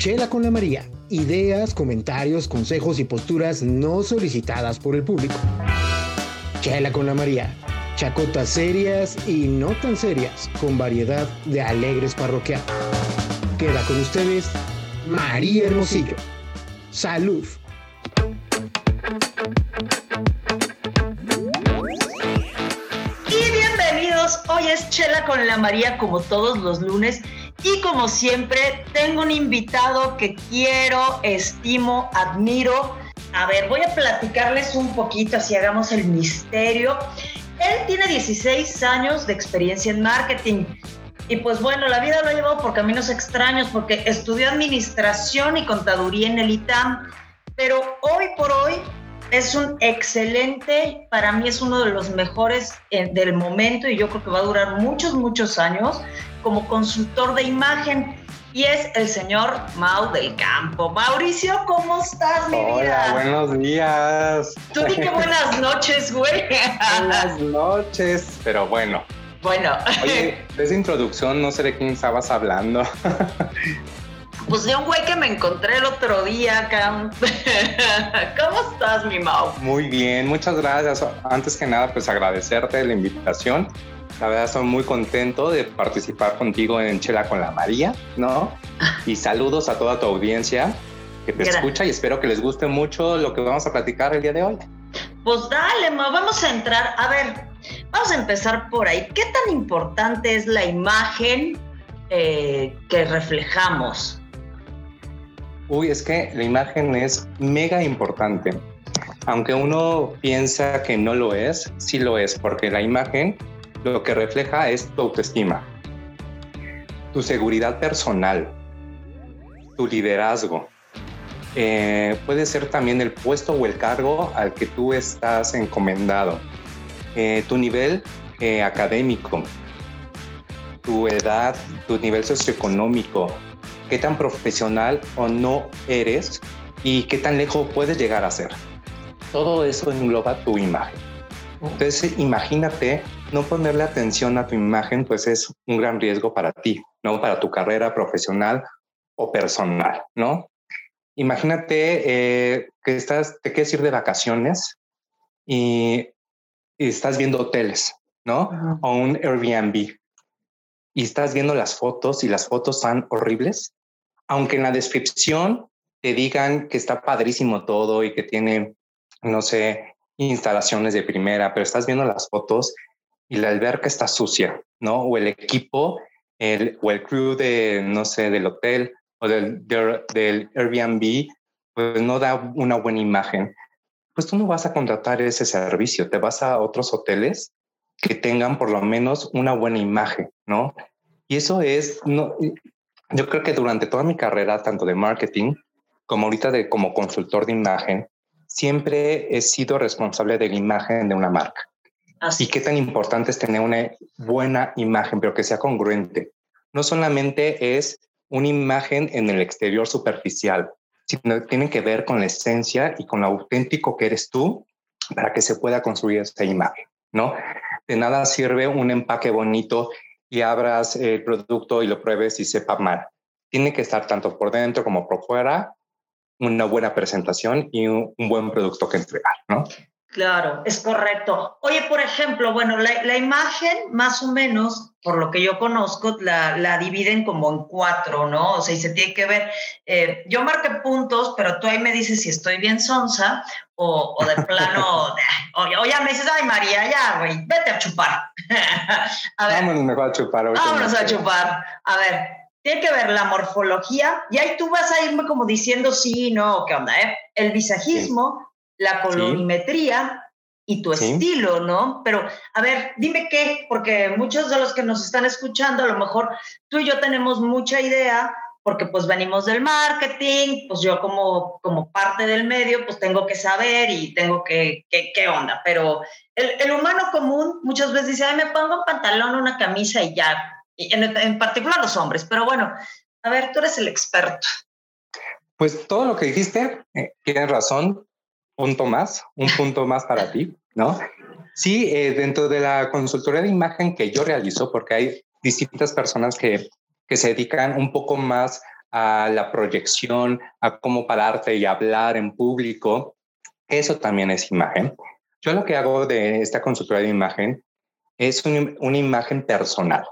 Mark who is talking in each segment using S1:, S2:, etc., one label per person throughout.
S1: Chela con la María. Ideas, comentarios, consejos y posturas no solicitadas por el público. Chela con la María. Chacotas serias y no tan serias, con variedad de alegres parroquianos. Queda con ustedes María Hermosillo. Salud.
S2: Y bienvenidos. Hoy es Chela con la María como todos los lunes. Y como siempre, tengo un invitado que quiero, estimo, admiro. A ver, voy a platicarles un poquito, así hagamos el misterio. Él tiene 16 años de experiencia en marketing. Y pues bueno, la vida lo ha llevado por caminos extraños porque estudió administración y contaduría en el ITAM. Pero hoy por hoy es un excelente, para mí es uno de los mejores eh, del momento y yo creo que va a durar muchos, muchos años como consultor de imagen y es el señor Mau del Campo. Mauricio, ¿cómo estás, mi
S3: Hola,
S2: vida?
S3: buenos días.
S2: Tú di que buenas noches, güey.
S3: Buenas noches. Pero bueno,
S2: Bueno,
S3: oye, de esa introducción no sé de quién estabas hablando.
S2: pues de un güey que me encontré el otro día acá. ¿Cómo estás, mi Mau?
S3: Muy bien, muchas gracias. Antes que nada, pues agradecerte la invitación. La verdad, estoy muy contento de participar contigo en Chela con la María, ¿no? Y saludos a toda tu audiencia que te
S2: Gracias.
S3: escucha y espero que les guste mucho lo que vamos a platicar el día de hoy.
S2: Pues dale, Mau, vamos a entrar. A ver, vamos a empezar por ahí. ¿Qué tan importante es la imagen eh, que reflejamos?
S3: Uy, es que la imagen es mega importante. Aunque uno piensa que no lo es, sí lo es, porque la imagen lo que refleja es tu autoestima, tu seguridad personal, tu liderazgo. Eh, puede ser también el puesto o el cargo al que tú estás encomendado, eh, tu nivel eh, académico, tu edad, tu nivel socioeconómico, qué tan profesional o no eres y qué tan lejos puedes llegar a ser. Todo eso engloba tu imagen. Entonces, imagínate, no ponerle atención a tu imagen, pues es un gran riesgo para ti, ¿no? Para tu carrera profesional o personal, ¿no? Imagínate eh, que estás, te quieres ir de vacaciones y, y estás viendo hoteles, ¿no? O un Airbnb y estás viendo las fotos y las fotos están horribles, aunque en la descripción te digan que está padrísimo todo y que tiene, no sé, instalaciones de primera, pero estás viendo las fotos y la alberca está sucia, ¿no? O el equipo el, o el crew de, no sé, del hotel o del, del, Airbnb, pues no da una buena imagen. Pues tú no vas a contratar ese servicio, te vas a otros hoteles que tengan por lo menos una buena imagen, ¿no? Y eso es, no, yo creo que durante toda mi carrera, tanto de marketing como ahorita de como consultor de imagen, siempre he sido responsable de la imagen de una marca.
S2: Así
S3: Y qué tan importante es tener una buena imagen, pero que sea congruente. No solamente es una imagen en el exterior superficial, sino tiene que ver con la esencia y con lo auténtico que eres tú para que se pueda construir esa imagen, ¿no? De nada sirve un empaque bonito y abras el producto y lo pruebes y sepa mal. Tiene que estar tanto por dentro como por fuera una buena presentación y un, buen producto que entregar, ¿no?
S2: Claro, es correcto. Oye, por ejemplo, bueno, la, la, imagen más o menos, por lo que yo conozco, la, la, dividen como en cuatro, ¿no? O sea, y se tiene que ver, eh, yo marqué puntos, pero tú ahí me dices si estoy bien sonsa o, o de plano, o, o, ya me dices, ay María, ya, güey, vete a chupar.
S3: a ver, vámonos mejor a chupar.
S2: Vámonos a chupar. A ver, tiene que ver la morfología y ahí tú vas a irme como diciendo sí, no, qué onda, ¿eh? El visajismo. Sí la colorimetría sí. y tu sí. estilo, ¿no? Pero, a ver, dime qué, porque muchos de los que nos están escuchando, a lo mejor tú y yo tenemos mucha idea, porque pues venimos del marketing, pues yo como, como parte del medio, pues tengo que saber y tengo que, que qué onda, pero el, el, humano común muchas veces dice, ay, me pongo un pantalón, una camisa y ya, y en, en particular los hombres, pero bueno, a ver, tú eres el experto.
S3: Pues todo lo que dijiste, eh, tienes razón, punto más, un punto más para ti, ¿no? Sí, eh, dentro de la consultoría de imagen que yo realizo, porque hay distintas personas que, que se dedican un poco más a la proyección, a cómo pararte y hablar en público. Eso también es imagen. Yo lo que hago de esta consultoría de imagen es una imagen personal,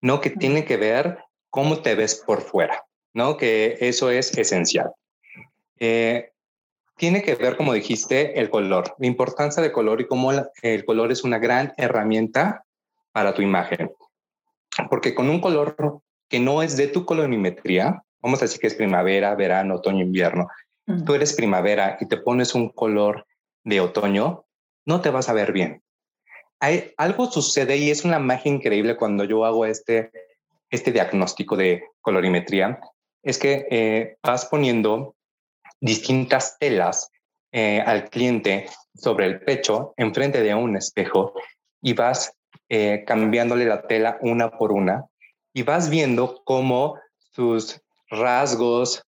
S3: ¿no? Que tiene que ver cómo te ves por fuera, ¿no? Que eso es esencial. Eh, tiene que ver, como dijiste, el color, la importancia del color y cómo el color es una gran herramienta para tu imagen. Porque con un color que no es de tu colorimetría, vamos a decir que es primavera, verano, otoño, invierno, tú eres primavera y te pones un color de otoño, no te vas a ver bien. Hay, algo sucede y es una magia increíble cuando yo hago este, este diagnóstico de colorimetría, es que eh, vas poniendo distintas telas eh, al cliente sobre el pecho enfrente de un espejo y vas eh, cambiándole la tela una por una y vas viendo cómo sus rasgos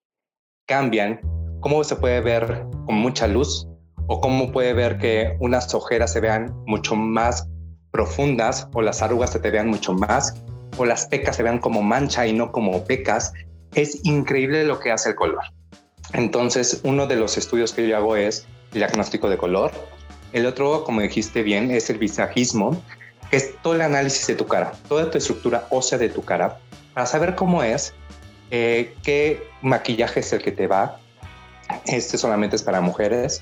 S3: cambian, cómo se puede ver con mucha luz o cómo puede ver que unas ojeras se vean mucho más profundas o las arrugas se te vean mucho más o las pecas se vean como mancha y no como pecas. Es increíble lo que hace el color. Entonces, uno de los estudios que yo hago es el diagnóstico de color. El otro, como dijiste bien, es el visajismo, es todo el análisis de tu cara, toda tu estructura ósea de tu cara, para saber cómo es, eh, qué maquillaje es el que te va. Este solamente es para mujeres.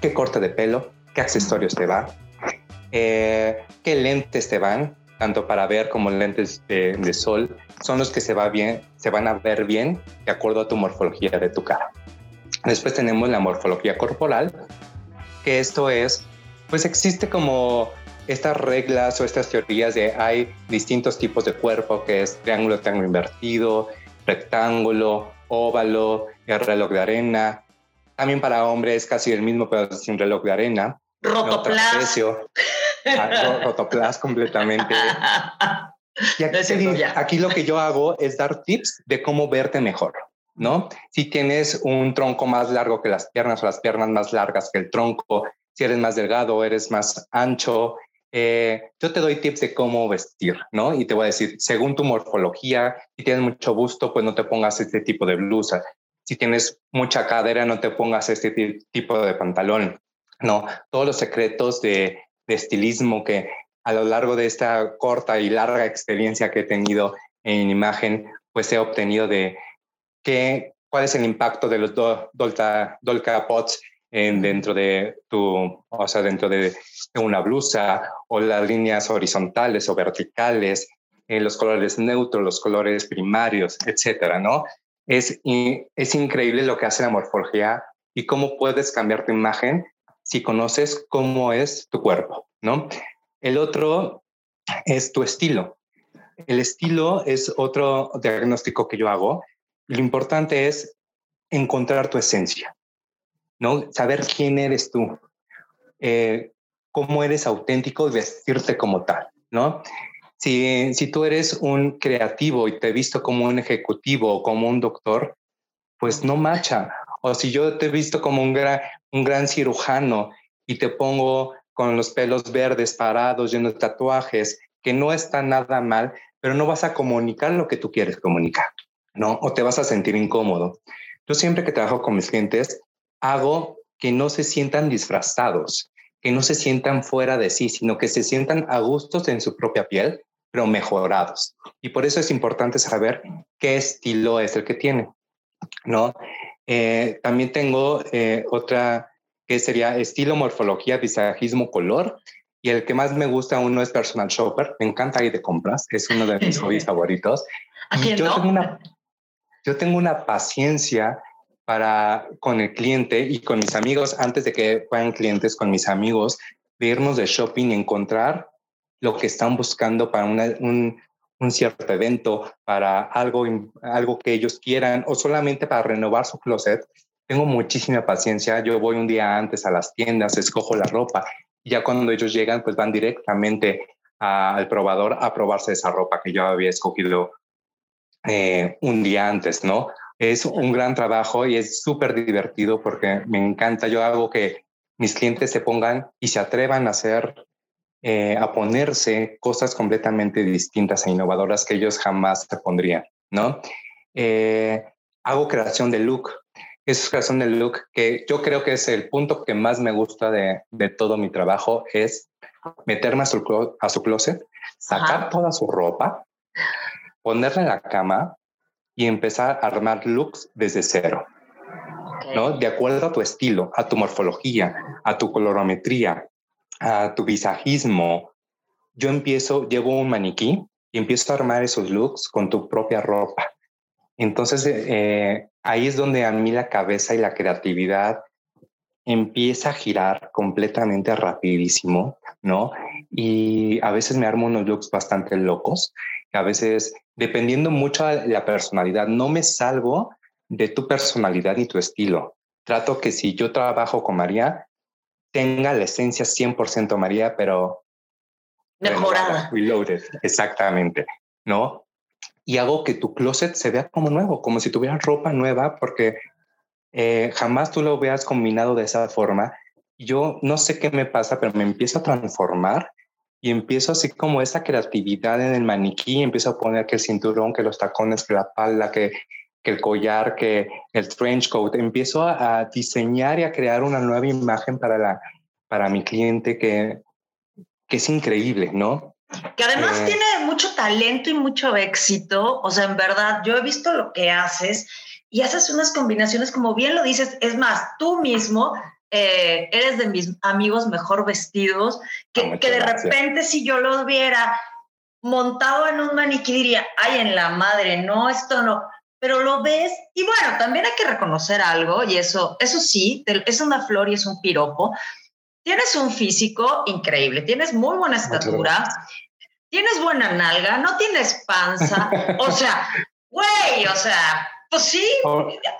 S3: ¿Qué corte de pelo? ¿Qué accesorios te va? Eh, ¿Qué lentes te van? Tanto para ver como lentes de, de sol son los que se, va bien, se van a ver bien de acuerdo a tu morfología de tu cara. Después tenemos la morfología corporal, que esto es, pues existe como estas reglas o estas teorías de hay distintos tipos de cuerpo, que es triángulo, triángulo invertido, rectángulo, óvalo, el reloj de arena. También para hombres casi el mismo, pero sin reloj de arena.
S2: Rotoplas.
S3: Ah, rotoplas completamente. Y aquí, aquí, lo que yo hago es dar tips de cómo verte mejor, ¿no? Si tienes un tronco más largo que las piernas o las piernas más largas que el tronco, si eres más delgado, eres más ancho, eh, yo te doy tips de cómo vestir, ¿no? Y te voy a decir, según tu morfología, si tienes mucho busto, pues no te pongas este tipo de blusa. Si tienes mucha cadera, no te pongas este tipo de pantalón, ¿no? Todos los secretos de, de estilismo que a lo largo de esta corta y larga experiencia que he tenido en imagen, pues he obtenido de qué, cuál es el impacto de los Dolca, Dolca Pots en, dentro de tu, o sea, dentro de, una blusa o las líneas horizontales o verticales, en los colores neutros, los colores primarios, etcétera, ¿no? Es, es increíble lo que hace la morfología y cómo puedes cambiar tu imagen si conoces cómo es tu cuerpo, ¿no? El otro es tu estilo. El estilo es otro diagnóstico que yo hago. Lo importante es encontrar tu esencia, ¿no? Saber quién eres tú, eh, cómo eres auténtico y vestirte como tal, ¿no? Si, si tú eres un creativo y te he visto como un ejecutivo o como un doctor, pues no macha. O si yo te he visto como un gran, un gran cirujano y te pongo con los pelos verdes parados, llenos de tatuajes, que no está nada mal, pero no vas a comunicar lo que tú quieres comunicar, ¿no? O te vas a sentir incómodo. Yo siempre que trabajo con mis clientes, hago que no se sientan disfrazados, que no se sientan fuera de sí, sino que se sientan a gustos en su propia piel, pero mejorados. Y por eso es importante saber qué estilo es el que tiene, ¿no? Eh, también tengo eh, otra que sería estilo, morfología, visajismo, color. Y el que más me gusta uno es personal shopper. Me encanta ir de compras. Es uno de mis hobbies favoritos. Y yo, tengo una, yo tengo una paciencia para con el cliente y con mis amigos, antes de que fueran clientes, con mis amigos, de irnos de shopping y encontrar lo que están buscando para un, un cierto evento, para algo, algo que ellos quieran o solamente para renovar su closet tengo muchísima paciencia. Yo voy un día antes a las tiendas, escojo la ropa y ya cuando ellos llegan, pues van directamente al probador a probarse esa ropa que yo había escogido eh, un día antes, ¿no? Es un gran trabajo y es súper divertido porque me encanta. Yo hago que mis clientes se pongan y se atrevan a hacer, eh, a ponerse cosas completamente distintas e innovadoras que ellos jamás se pondrían, ¿no? Eh, hago creación de look. Es creación de look que yo creo que es el punto que más me gusta de, de todo mi trabajo, es meterme a su, a su closet, sacar toda su ropa, ponerla en la cama y empezar a armar looks desde cero. ¿no? De acuerdo a tu estilo, a tu morfología, a tu colorometría, a tu visajismo. Yo empiezo, llevo un maniquí y empiezo a armar esos looks con tu propia ropa. Entonces, eh, ahí es donde a mí la cabeza y la creatividad empieza a girar completamente rapidísimo, ¿no? Y a veces me armo unos looks bastante locos, a veces, dependiendo mucho de la personalidad, no me salgo de tu personalidad y tu estilo. Trato que si yo trabajo con María, tenga la esencia 100% María, pero
S2: mejorada.
S3: Reloaded, exactamente, ¿no? Y hago que tu closet se vea como nuevo, como si tuvieras ropa nueva, porque eh, jamás tú lo veas combinado de esa forma. Yo no sé qué me pasa, pero me empiezo a transformar y empiezo así como esa creatividad en el maniquí, empiezo a poner que el cinturón, que los tacones, que la pala, que que el collar, que el trench coat. Empiezo a, diseñar y a crear una nueva imagen para, la, para mi cliente que, que es increíble, ¿no?
S2: Que además eh, tiene mucho talento y mucho éxito. O sea, en verdad, yo he visto lo que haces y haces unas combinaciones, como bien lo dices, es más, tú mismo eh, eres de mis amigos mejor vestidos, que, que de repente si yo los viera montado en un maniquí diría, ay, en la madre, no, esto no pero lo ves y bueno, también hay que reconocer algo y eso, eso sí, es una flor y es un piropo. Tienes un físico increíble, tienes muy buena estatura, tienes buena nalga, no tienes panza, o sea, güey, o sea, pues sí,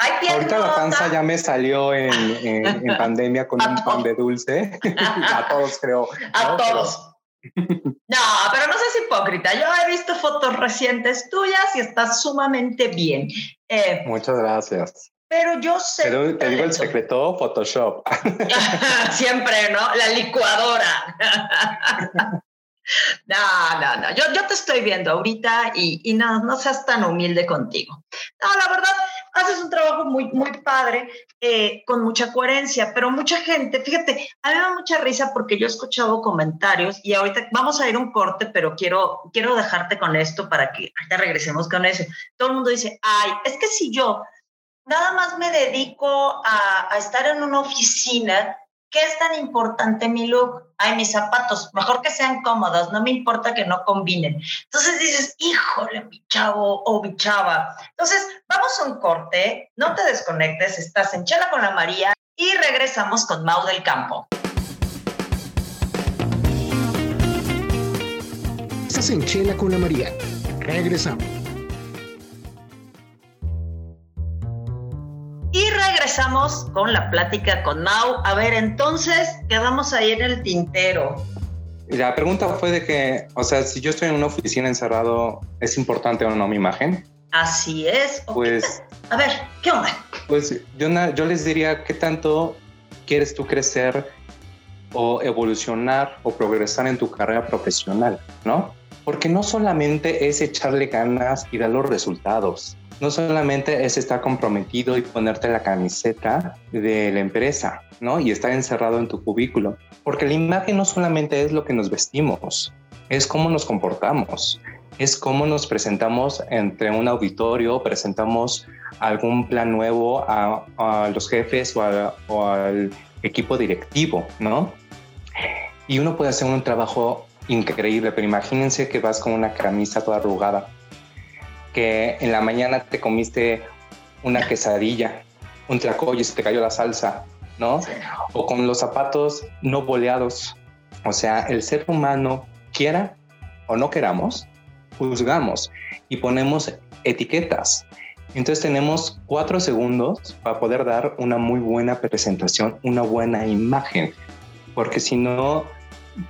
S3: hay Ahorita la panza ya me salió en, en, pandemia con un pan de dulce. a todos creo.
S2: A todos. No, pero no seas hipócrita. Yo he visto fotos recientes tuyas y estás sumamente bien.
S3: Eh, Muchas gracias.
S2: Pero yo sé.
S3: Pero te digo el secreto, Photoshop.
S2: Siempre, ¿no? La licuadora. No, no, no. Yo, yo te estoy viendo ahorita y, y no, no seas tan humilde contigo. No, la verdad, haces un trabajo muy, muy padre, eh, con mucha coherencia, pero mucha gente, fíjate, a mí me da mucha risa porque yo he escuchado comentarios y ahorita vamos a ir un corte, pero quiero, quiero dejarte con esto para que ahorita regresemos con eso. Todo el mundo dice, ay, es que si yo nada más me dedico a, a estar en una oficina, ¿Qué es tan importante mi look? Ay, mis zapatos, mejor que sean cómodos, no me importa que no combinen. Entonces dices, híjole, mi chavo o mi chava. Entonces, vamos a un corte, no te desconectes, estás en Chela con la María y regresamos con Mau del Campo.
S1: Estás en Chela con la María. Regresamos.
S2: Regresamos con la plática con Mau. A ver, entonces quedamos ahí en el tintero.
S3: La pregunta fue de que, o sea, si yo estoy en una oficina encerrado, ¿es importante o no mi imagen?
S2: Así es.
S3: Pues,
S2: a ver, ¿qué onda?
S3: Pues yo, yo les diría, ¿qué tanto quieres tú crecer o evolucionar o progresar en tu carrera profesional? ¿No? Porque no solamente es echarle ganas y dar los resultados no solamente es estar comprometido y ponerte la camiseta de la empresa, ¿no? Y estar encerrado en tu cubículo, porque la imagen no solamente es lo que nos vestimos, es cómo nos comportamos, es cómo nos presentamos entre un auditorio, presentamos algún plan nuevo a, los jefes o, o al equipo directivo, ¿no? Y uno puede hacer un trabajo increíble, pero imagínense que vas con una camisa toda arrugada que en la mañana te comiste una quesadilla, un tlacoyo y se te cayó la salsa, ¿no? O con los zapatos no boleados. O sea, el ser humano, quiera o no queramos, juzgamos y ponemos etiquetas. Entonces tenemos cuatro segundos para poder dar una muy buena presentación, una buena imagen, porque si no,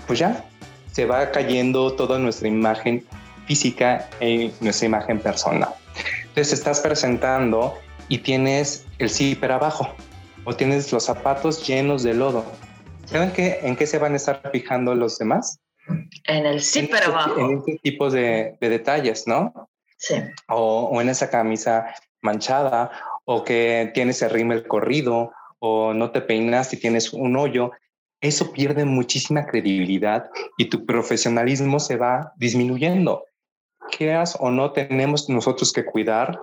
S3: pues ya se va cayendo toda nuestra imagen física en nuestra imagen personal. Entonces estás presentando y tienes el zipper abajo o tienes los zapatos llenos de lodo. ¿Saben qué, en qué se van a estar fijando los demás?
S2: En el zipper este abajo.
S3: En este tipo de, detalles, ¿no?
S2: Sí.
S3: O, o, en esa camisa manchada o que tienes el rímel corrido o no te peinas y tienes un hoyo, eso pierde muchísima credibilidad y tu profesionalismo se va disminuyendo. Quieras o no, tenemos nosotros que cuidar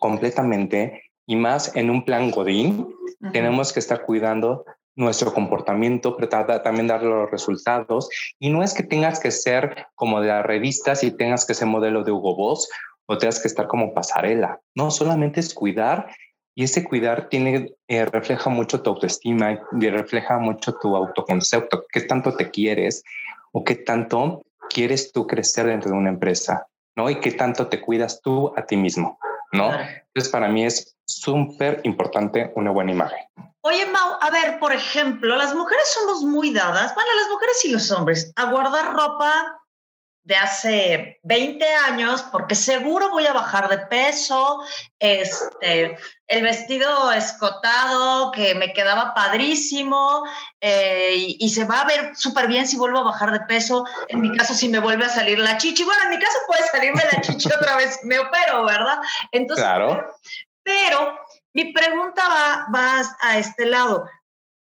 S3: completamente y más en un plan Godín, tenemos que estar cuidando nuestro comportamiento, pero también dar los resultados. Y no es que tengas que ser como de las revistas y tengas que ser modelo de Hugo Boss o tengas que estar como pasarela. No, solamente es cuidar y ese cuidar tiene, eh, refleja mucho tu autoestima y refleja mucho tu autoconcepto, qué tanto te quieres o qué tanto quieres tú crecer dentro de una empresa, ¿no? Y qué tanto te cuidas tú a ti mismo, ¿no? Entonces, para mí es súper importante una buena imagen.
S2: Oye, Mau, a ver, por ejemplo, las mujeres somos muy dadas, bueno, las mujeres y los hombres, a guardar ropa de hace 20 años porque seguro voy a bajar de peso, este, el vestido escotado que me quedaba padrísimo eh, y, se va a ver súper bien si vuelvo a bajar de peso. En mi caso, si me vuelve a salir la chichi, bueno, en mi caso puede salirme la chichi otra vez, me opero, ¿verdad? Entonces, claro. Pero mi pregunta va, va a este lado.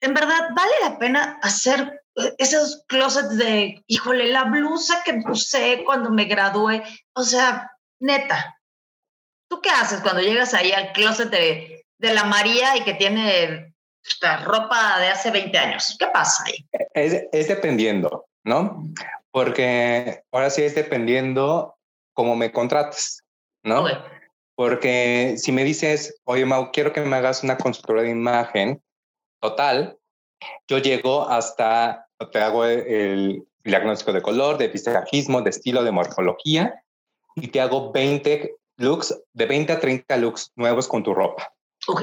S2: ¿En verdad vale la pena hacer esos closets de, híjole, la blusa que usé cuando me gradué. O sea, neta, ¿tú qué haces cuando llegas ahí al closet de, la María y que tiene la ropa de hace 20 años? ¿Qué pasa ahí?
S3: Es, dependiendo, ¿no? Porque ahora sí es dependiendo cómo me contrates, ¿no? Porque si me dices, oye, Mau, quiero que me hagas una consultoría de imagen total, yo llego hasta, te hago el diagnóstico de color, de epistemologismo, de estilo, de morfología y te hago 20 looks, de 20 a 30 looks nuevos con tu ropa.
S2: Ok.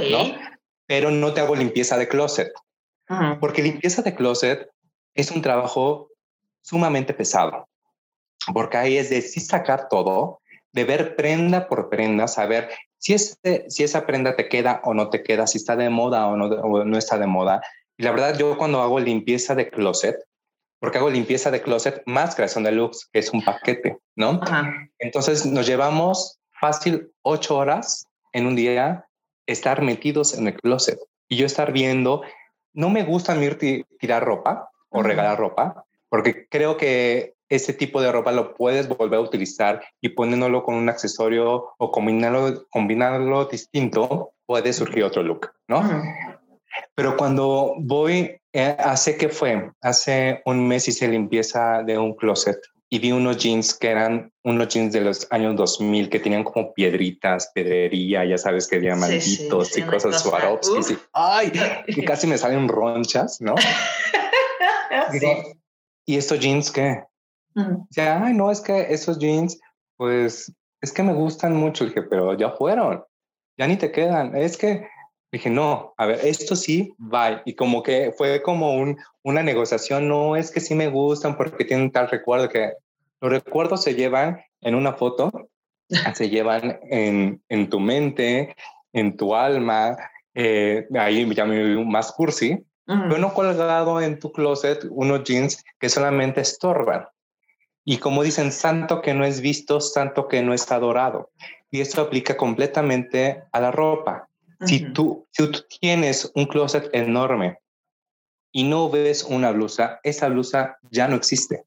S3: Pero no te hago limpieza de closet. Porque limpieza de closet es un trabajo sumamente pesado. Porque ahí es de sí sacar todo, de ver prenda por prenda, saber si, este, si esa prenda te queda o no te queda, si está de moda o no, o no está de moda, y la verdad, yo cuando hago limpieza de closet, porque hago limpieza de closet más creación de looks, que es un paquete, ¿no? Entonces nos llevamos fácil ocho horas en un día estar metidos en el closet y yo estar viendo, no me gusta a mí tirar ropa o regalar ropa, porque creo que ese tipo de ropa lo puedes volver a utilizar y poniéndolo con un accesorio o combinarlo, combinarlo distinto, puede surgir otro look, ¿no? Pero cuando voy, eh, hace que fue, hace un mes hice limpieza de un closet y vi unos jeans que eran unos jeans de los años 2000 que tenían como piedritas, pedrería, ya sabes que diamantitos y cosas Swarovski. Ay, y casi me salen ronchas, ¿no? ¿y estos jeans qué? Ya, ay, no, es que esos jeans, pues, es que me gustan mucho. dije, pero ya fueron, ya ni te quedan. Es que Dije, no, a ver, esto sí, bye. Y como que fue como un, una negociación, no es que sí me gustan porque tienen tal recuerdo que los recuerdos se llevan en una foto, se llevan en, en tu mente, en tu alma, eh, ahí ya me más cursi, pero no colgado en tu closet unos jeans que solamente estorban. Y como dicen, santo que no es visto, santo que no es adorado. Y esto aplica completamente a la ropa. Si tú, si tú tienes un closet enorme y no ves una blusa, esa blusa ya no existe.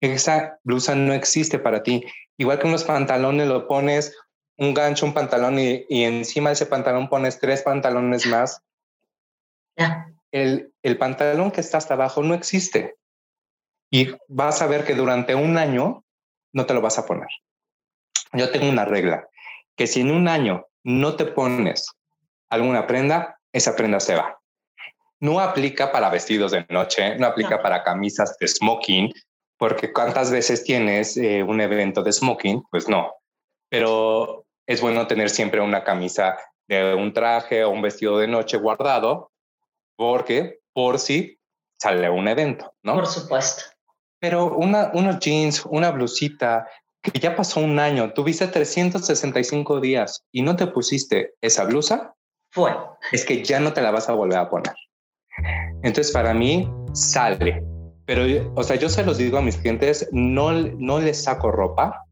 S3: Esa blusa no existe para ti. Igual que unos pantalones, lo pones un gancho, un pantalón y, encima de ese pantalón pones tres pantalones más. El, el pantalón que está hasta abajo no existe. Y vas a ver que durante un año no te lo vas a poner. Yo tengo una regla, que si en un año no te pones alguna prenda, esa prenda se va. No aplica para vestidos de noche, no aplica para camisas de smoking, porque cuántas veces tienes eh, un evento de smoking, pues no. Pero es bueno tener siempre una camisa de un traje o un vestido de noche guardado, porque por si sale un evento, ¿no?
S2: Por supuesto.
S3: Pero una, unos jeans, una blusita, que ya pasó un año, tuviste 365 días y no te pusiste esa blusa,
S2: fue.
S3: Es que ya no te la vas a volver a poner. Entonces, para mí, sale. Pero, o sea, yo se los digo a mis clientes, no, no les saco ropa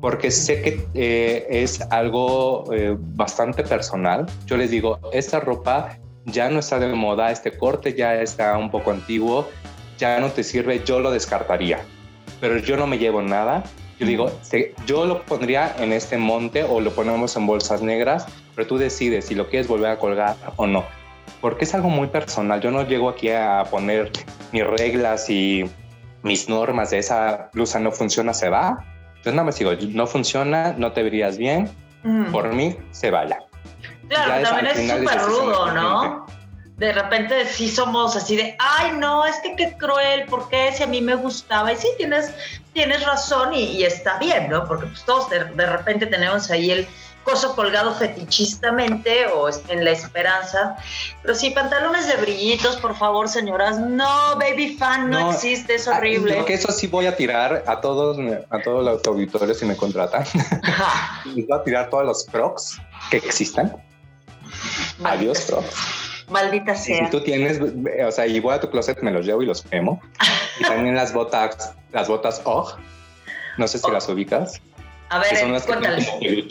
S3: porque sé que eh, es algo eh, bastante personal. Yo les digo, esta ropa ya no está de moda, este corte ya está un poco antiguo, ya no te sirve, yo lo descartaría. Pero yo no me llevo nada. Yo digo, yo lo pondría en este monte o lo ponemos en bolsas negras, pero tú decides si lo quieres volver a colgar o no. Porque es algo muy personal. Yo no llego aquí a poner mis reglas y mis normas de esa blusa no funciona, se va entonces nada más digo, no funciona, no te verías bien, mm. por mí se vaya.
S2: Claro, también es súper rudo, ¿no? De repente sí somos así de, ay no, es que qué cruel, porque si a mí me gustaba? Y sí, tienes, tienes razón y, está bien, ¿no? Porque pues todos de repente tenemos ahí el, coso colgado fetichistamente o en la esperanza. Pero sí, pantalones de brillitos, por favor, señoras. No, baby fan no, existe, es ah, horrible.
S3: Porque eso sí voy a tirar a todos, a todos los auditores si me contratan. Les voy a tirar todos los crocs que existan. Adiós, crocs.
S2: Maldita sea.
S3: si tú tienes, o sea, y voy a tu closet, me los llevo y los quemo. y también las botas, las botas OG. No sé si las ubicas.
S2: A ver,
S3: que son las que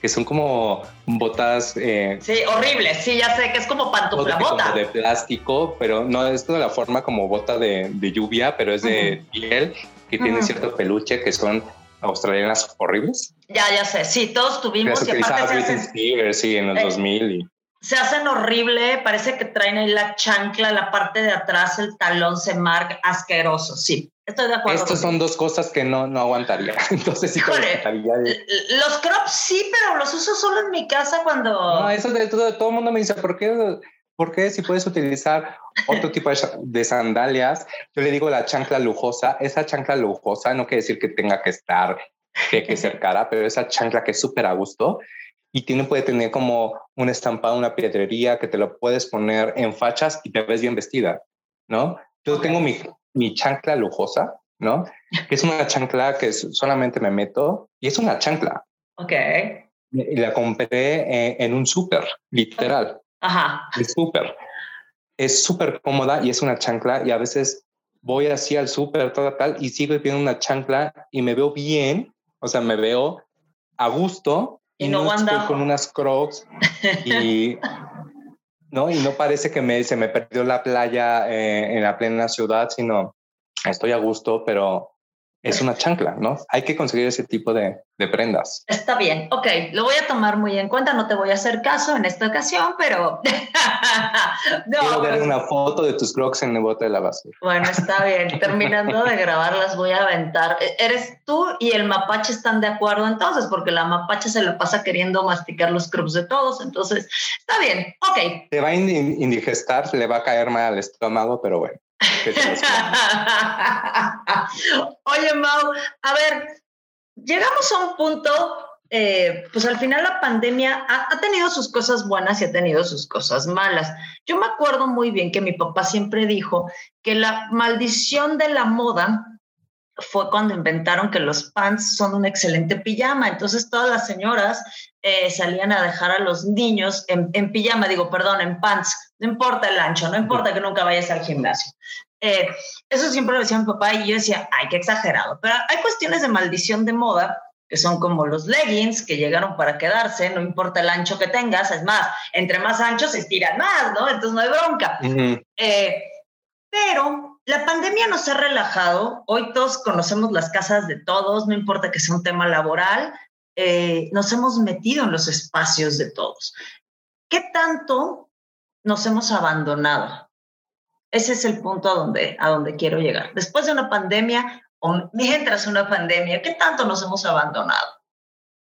S3: que son como botas.
S2: Eh, sí, horribles. Sí, ya sé que es como pantufla bota.
S3: De plástico, pero no es de la forma como bota de, lluvia, pero es de piel que tiene cierto peluche que son australianas horribles.
S2: Ya, ya sé. Sí, todos tuvimos.
S3: y aparte se hacen, sí, en los 2000 y
S2: se hacen horrible, parece que traen ahí la chancla, la parte de atrás, el talón se marca asqueroso, sí. Estoy de acuerdo.
S3: Estas son dos cosas que no, no aguantaría. Entonces sí
S2: Los crops sí, pero los uso solo en mi casa cuando.
S3: No, eso de todo, todo el mundo me dice, ¿por qué? ¿Por qué si puedes utilizar otro tipo de, sandalias? Yo le digo la chancla lujosa. Esa chancla lujosa no quiere decir que tenga que estar, que, que ser cara, pero esa chancla que es súper a gusto y tiene, puede tener como un estampado, una piedrería que te lo puedes poner en fachas y te ves bien vestida, ¿no? Yo tengo mi, mi chancla lujosa, ¿no? Que es una chancla que solamente me meto y es una chancla.
S2: Ok.
S3: Y la compré en, un súper, literal.
S2: Ajá.
S3: El súper. Es súper cómoda y es una chancla y a veces voy así al súper, toda tal, y sigo viendo una chancla y me veo bien, o sea, me veo a gusto
S2: y, no, anda
S3: con unas crocs y no y no parece que me, se me perdió la playa eh, en la plena ciudad sino estoy a gusto pero es una chancla, ¿no? Hay que conseguir ese tipo de, de, prendas.
S2: Está bien, ok, lo voy a tomar muy en cuenta, no te voy a hacer caso en esta ocasión, pero...
S3: no, Quiero ver una foto de tus crocs en el bote de la basura.
S2: Bueno, está bien, terminando de grabarlas voy a aventar. E, eres tú y el mapache están de acuerdo entonces, porque la mapache se le pasa queriendo masticar los crocs de todos, entonces está bien, ok.
S3: Te va a indigestar, le va a caer mal al estómago, pero bueno.
S2: Oye, Mau, a ver, llegamos a un punto, eh, pues al final la pandemia ha, tenido sus cosas buenas y ha tenido sus cosas malas. Yo me acuerdo muy bien que mi papá siempre dijo que la maldición de la moda fue cuando inventaron que los pants son un excelente pijama. Entonces todas las señoras eh, salían a dejar a los niños en, pijama, digo, perdón, en pants. No importa el ancho, no importa que nunca vayas al gimnasio. Eh, eso siempre lo decía mi papá y yo decía, ay, qué exagerado. Pero hay cuestiones de maldición de moda que son como los leggings que llegaron para quedarse, no importa el ancho que tengas, es más, entre más anchos se estiran más, ¿no? Entonces no hay bronca. Eh, pero la pandemia nos ha relajado, hoy todos conocemos las casas de todos, no importa que sea un tema laboral, eh, nos hemos metido en los espacios de todos. ¿Qué tanto nos hemos abandonado? Ese es el punto a donde, a donde quiero llegar. Después de una pandemia o mientras una pandemia, ¿qué tanto nos hemos abandonado?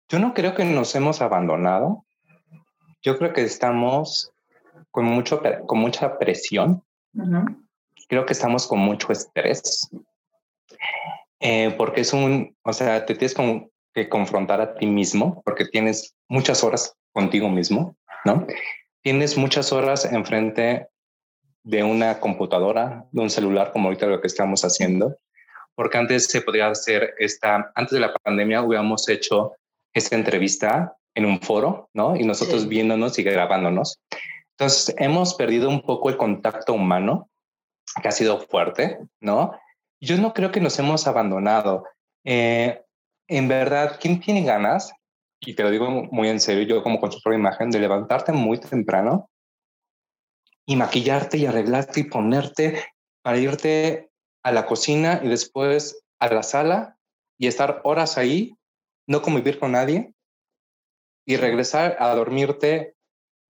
S3: Yo no creo que nos hemos abandonado. Yo creo que estamos con, mucho, con mucha presión. Creo que estamos con mucho estrés. Eh, porque es un, o sea, te tienes que confrontar a ti mismo porque tienes muchas horas contigo mismo, ¿no? Tienes muchas horas enfrente de una computadora, de un celular, como ahorita lo que estamos haciendo, porque antes se podría hacer esta, antes de la pandemia hubiéramos hecho esta entrevista en un foro, ¿no? Y nosotros viéndonos y grabándonos. Entonces, hemos perdido un poco el contacto humano, que ha sido fuerte, ¿no? Yo no creo que nos hemos abandonado. Eh, en verdad, ¿quién tiene ganas? Y te lo digo muy en serio, yo como consultor de imagen, de levantarte muy temprano y maquillarte y arreglarte y ponerte para irte a la cocina y después a la sala y estar horas ahí, no convivir con nadie y regresar a dormirte.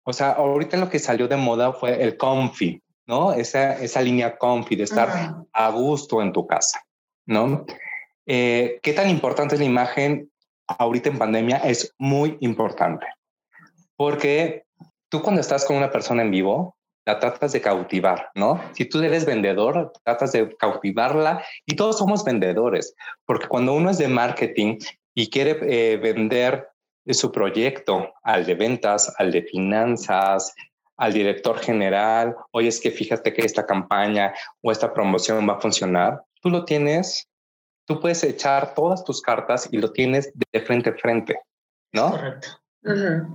S3: O sea, ahorita lo que salió de moda fue el comfy, ¿no? Esa, esa línea comfy de estar a gusto en tu casa, ¿no? Eh, ¿Qué tan importante es la imagen ahorita en pandemia? Es muy importante, porque tú cuando estás con una persona en vivo, la tratas de cautivar, ¿no? Si tú eres vendedor, tratas de cautivarla y todos somos vendedores, porque cuando uno es de marketing y quiere eh, vender su proyecto al de ventas, al de finanzas, al director general, oye, es que fíjate que esta campaña o esta promoción va a funcionar, tú lo tienes, tú puedes echar todas tus cartas y lo tienes de frente a frente, ¿no? Correcto.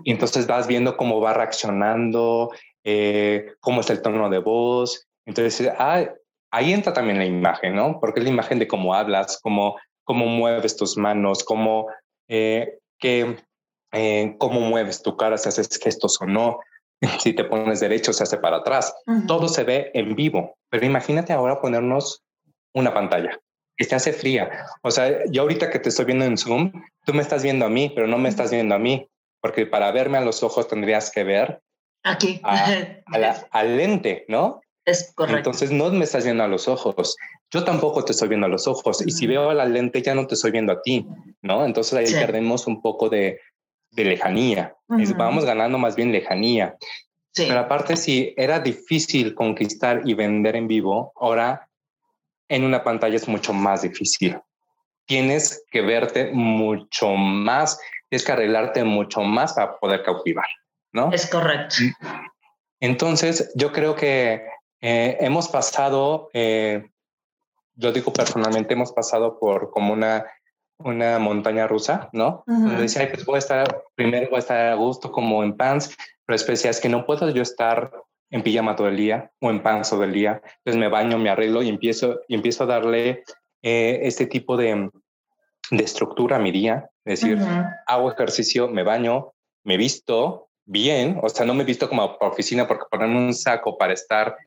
S3: Y entonces vas viendo cómo va reaccionando, eh, cómo es el tono de voz. Entonces, ah, ahí entra también la imagen, ¿no? Porque es la imagen de cómo hablas, cómo, cómo mueves tus manos, cómo, eh, eh, cómo mueves tu cara, si haces gestos o no. Si te pones derecho, se hace para atrás. Todo se ve en vivo. Pero imagínate ahora ponernos una pantalla que se hace fría. O sea, yo ahorita que te estoy viendo en Zoom, tú me estás viendo a mí, pero no me estás viendo a mí, porque para verme a los ojos tendrías que ver
S2: Aquí.
S3: al lente, ¿no?
S2: Es correcto.
S3: Entonces no me estás viendo a los ojos. Yo tampoco te estoy viendo a los ojos. Y si veo a la lente, ya no te estoy viendo a ti, ¿no? Entonces ahí perdemos un poco de, de lejanía. Vamos ganando más bien lejanía. Sí. Pero aparte, si era difícil conquistar y vender en vivo, ahora en una pantalla es mucho más difícil. Tienes que verte mucho más, tienes que arreglarte mucho más para poder cautivar. ¿no?
S2: Es correcto.
S3: Entonces, yo creo que eh, hemos pasado, eh, yo digo personalmente, hemos pasado por como una, una montaña rusa, ¿no? Donde decía, pues voy a estar, primero voy a estar a gusto como en pants, pero después es que no puedo yo estar en pijama todo el día o en pants todo el día. Entonces me baño, me arreglo y empiezo, y empiezo a darle eh, este tipo de, de estructura a mi día. Es decir, hago ejercicio, me baño, me visto, bien, o sea, no me visto como oficina porque ponerme un saco para estar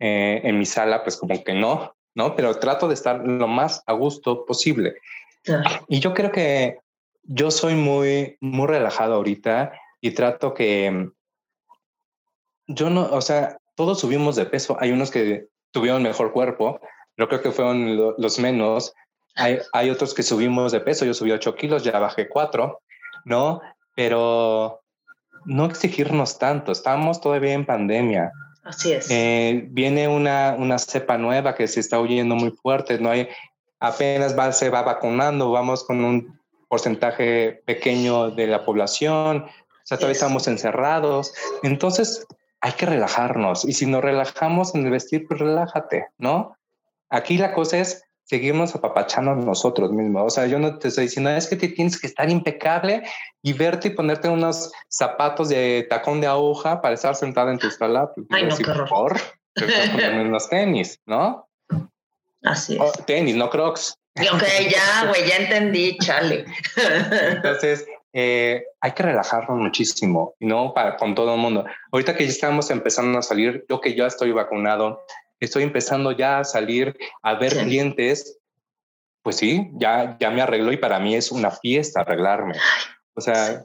S3: eh, en mi sala, pues como que no, ¿no? Pero trato de estar lo más a gusto posible. Y yo creo que yo soy muy, muy relajado ahorita y trato que yo no, o sea, todos subimos de peso. Hay unos que tuvieron mejor cuerpo, yo creo que fueron los menos. Hay, hay otros que subimos de peso. Yo subí 8 kilos, ya bajé 4, ¿no? Pero no exigirnos tanto, estamos todavía en pandemia.
S2: Así es.
S3: Eh, viene una, una cepa nueva que se está oyendo muy fuerte, no hay, apenas va, se va vacunando, vamos con un porcentaje pequeño de la población, o sea, todavía estamos encerrados, entonces hay que relajarnos y si nos relajamos en el vestir, pues relájate, ¿no? Aquí la cosa es seguirnos apapachando nosotros mismos. O sea, yo no te estoy diciendo, es que te tienes que estar impecable y verte y ponerte unos zapatos de tacón de aguja para estar sentado en tu sala.
S2: Pues, Ay, no, qué
S3: horror. Te unos tenis, ¿no?
S2: Así es.
S3: tenis, no crocs.
S2: Ok, ya, güey, ya entendí, chale.
S3: Entonces, eh, hay que relajarnos muchísimo, ¿no? Para, con todo el mundo. Ahorita que ya estamos empezando a salir, yo que ya estoy vacunado, estoy empezando ya a salir a ver clientes, pues sí, ya, ya me arreglo y para mí es una fiesta arreglarme. O sea,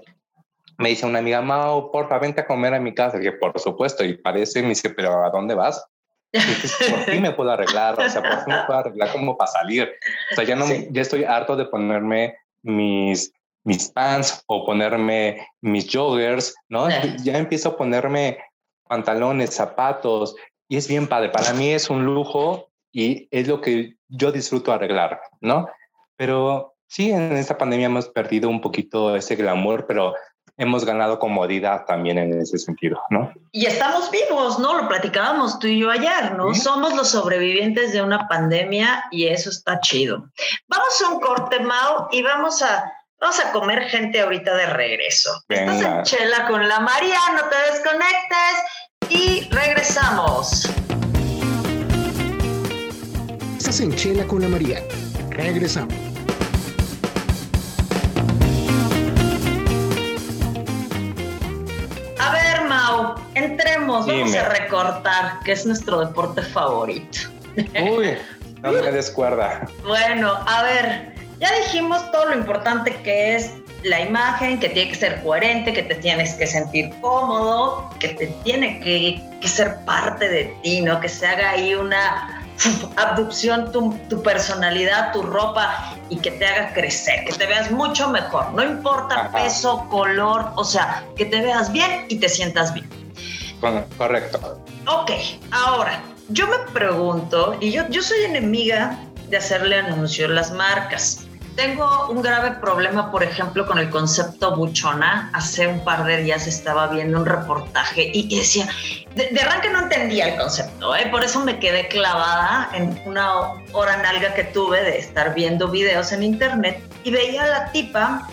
S3: me dice una amiga, Mao, porfa, vente a comer a mi casa. Y por supuesto, y parece, me dice, pero ¿a dónde vas? por fin me puedo arreglar, o sea, por fin me puedo arreglar como para salir. O sea, ya no, ya estoy harto de ponerme mis, mis pants o ponerme mis joggers, ¿no? Ya empiezo a ponerme pantalones, zapatos, y es bien padre. Para mí es un lujo y es lo que yo disfruto arreglar, ¿no? Pero sí, en esta pandemia hemos perdido un poquito ese glamour, pero hemos ganado comodidad también en ese sentido, ¿no?
S2: Y estamos vivos, ¿no? Lo platicábamos tú y yo ayer, ¿no? Somos los sobrevivientes de una pandemia y eso está chido. Vamos a un corte, Mao, y vamos a, Vamos a comer gente ahorita de regreso. Estás en chela con la María, no te desconectes y regresamos.
S1: Estás en chela con la María. Regresamos.
S2: A ver, Mau, entremos, vamos a recortar, que es nuestro deporte favorito.
S3: Uy, no me descuerda.
S2: bueno, a ver, ya dijimos todo lo importante que es la imagen, que tiene que ser coherente, que te tienes que sentir cómodo, que te tiene que, ser parte de ti, ¿no? Que se haga ahí una abducción tu, tu, personalidad, tu ropa y que te haga crecer, que te veas mucho mejor. No importa peso, color, o sea, que te veas bien y te sientas bien.
S3: Correcto.
S2: Ok, ahora, yo me pregunto, y yo, yo soy enemiga de hacerle anuncio a las marcas. Tengo un grave problema, por ejemplo, con el concepto buchona. Hace un par de días estaba viendo un reportaje y, decía, de, arranque no entendía el concepto, ¿eh? por eso me quedé clavada en una hora nalga que tuve de estar viendo videos en internet y veía a la tipa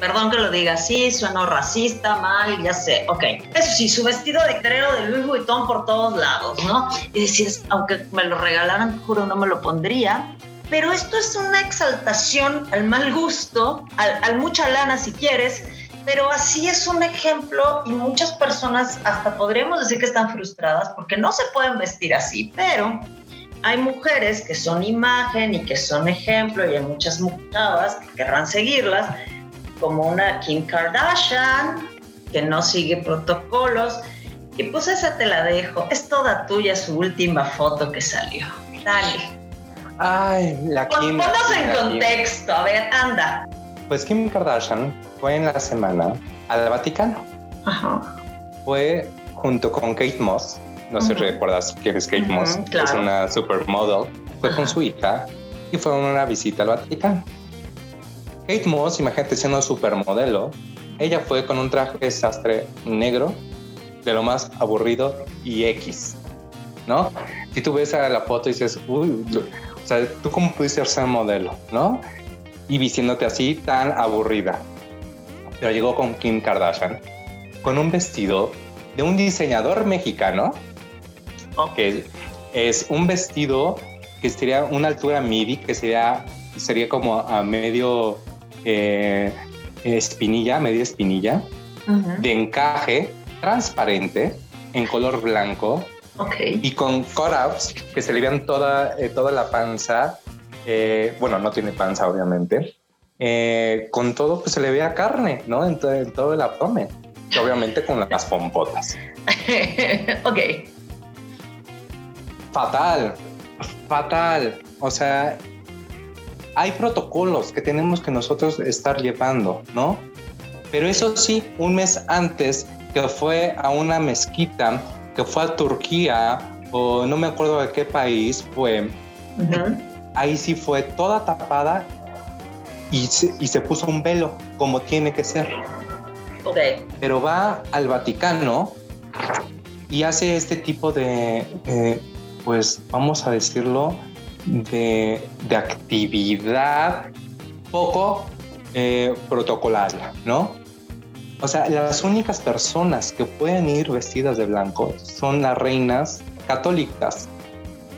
S2: Perdón que lo diga así, sueno racista, mal, ya sé. Ok. Eso sí, su vestido de creo de Louis Vuitton por todos lados, ¿no? Y decir, aunque me lo regalaran, juro, no me lo pondría. Pero esto es una exaltación al mal gusto, al, mucha lana si quieres, pero así es un ejemplo y muchas personas hasta podríamos decir que están frustradas porque no se pueden vestir así, pero hay mujeres que son imagen y que son ejemplo y hay muchas mujeres que querrán seguirlas, como una Kim Kardashian que no sigue protocolos y pues esa te la dejo, es toda tuya su última foto que salió. Dale.
S3: Ay, la Kim.
S2: Ponnos en contexto, a ver, anda.
S3: Pues Kim Kardashian fue en la semana al Vaticano. Ajá. Fue junto con Kate Moss. No sé si recuerdas quién es Kate Moss. Es una supermodel. Fue con su hija y fue una visita al Vaticano. Kate Moss, imagínate siendo supermodelo, ella fue con un traje sastre negro, de lo más aburrido y X, ¿no? Si tú ves la foto y dices, uy, o sea, ¿tú cómo pudiste ser modelo, no? Y vistiéndote así tan aburrida. Pero llegó con Kim Kardashian, con un vestido de un diseñador mexicano, que es un vestido que sería una altura midi, que sería, sería como a medio eh, espinilla, media espinilla, de encaje transparente, en color blanco, y con cutouts que se le vean toda, eh, toda la panza. Eh, bueno, no tiene panza, obviamente. Con todo, pues se le vea carne, ¿no? En, todo el abdomen. obviamente con las pompotas.
S2: ok.
S3: Fatal. Fatal. O sea, hay protocolos que tenemos que nosotros estar llevando, ¿no? Pero eso sí, un mes antes que fue a una mezquita que fue a Turquía o no me acuerdo de qué país fue. Ahí sí fue toda tapada y se, puso un velo como tiene que ser. Pero va al Vaticano y hace este tipo de, pues vamos a decirlo, de, actividad poco eh, protocolaria, ¿no? O sea, las únicas personas que pueden ir vestidas de blanco son las reinas católicas.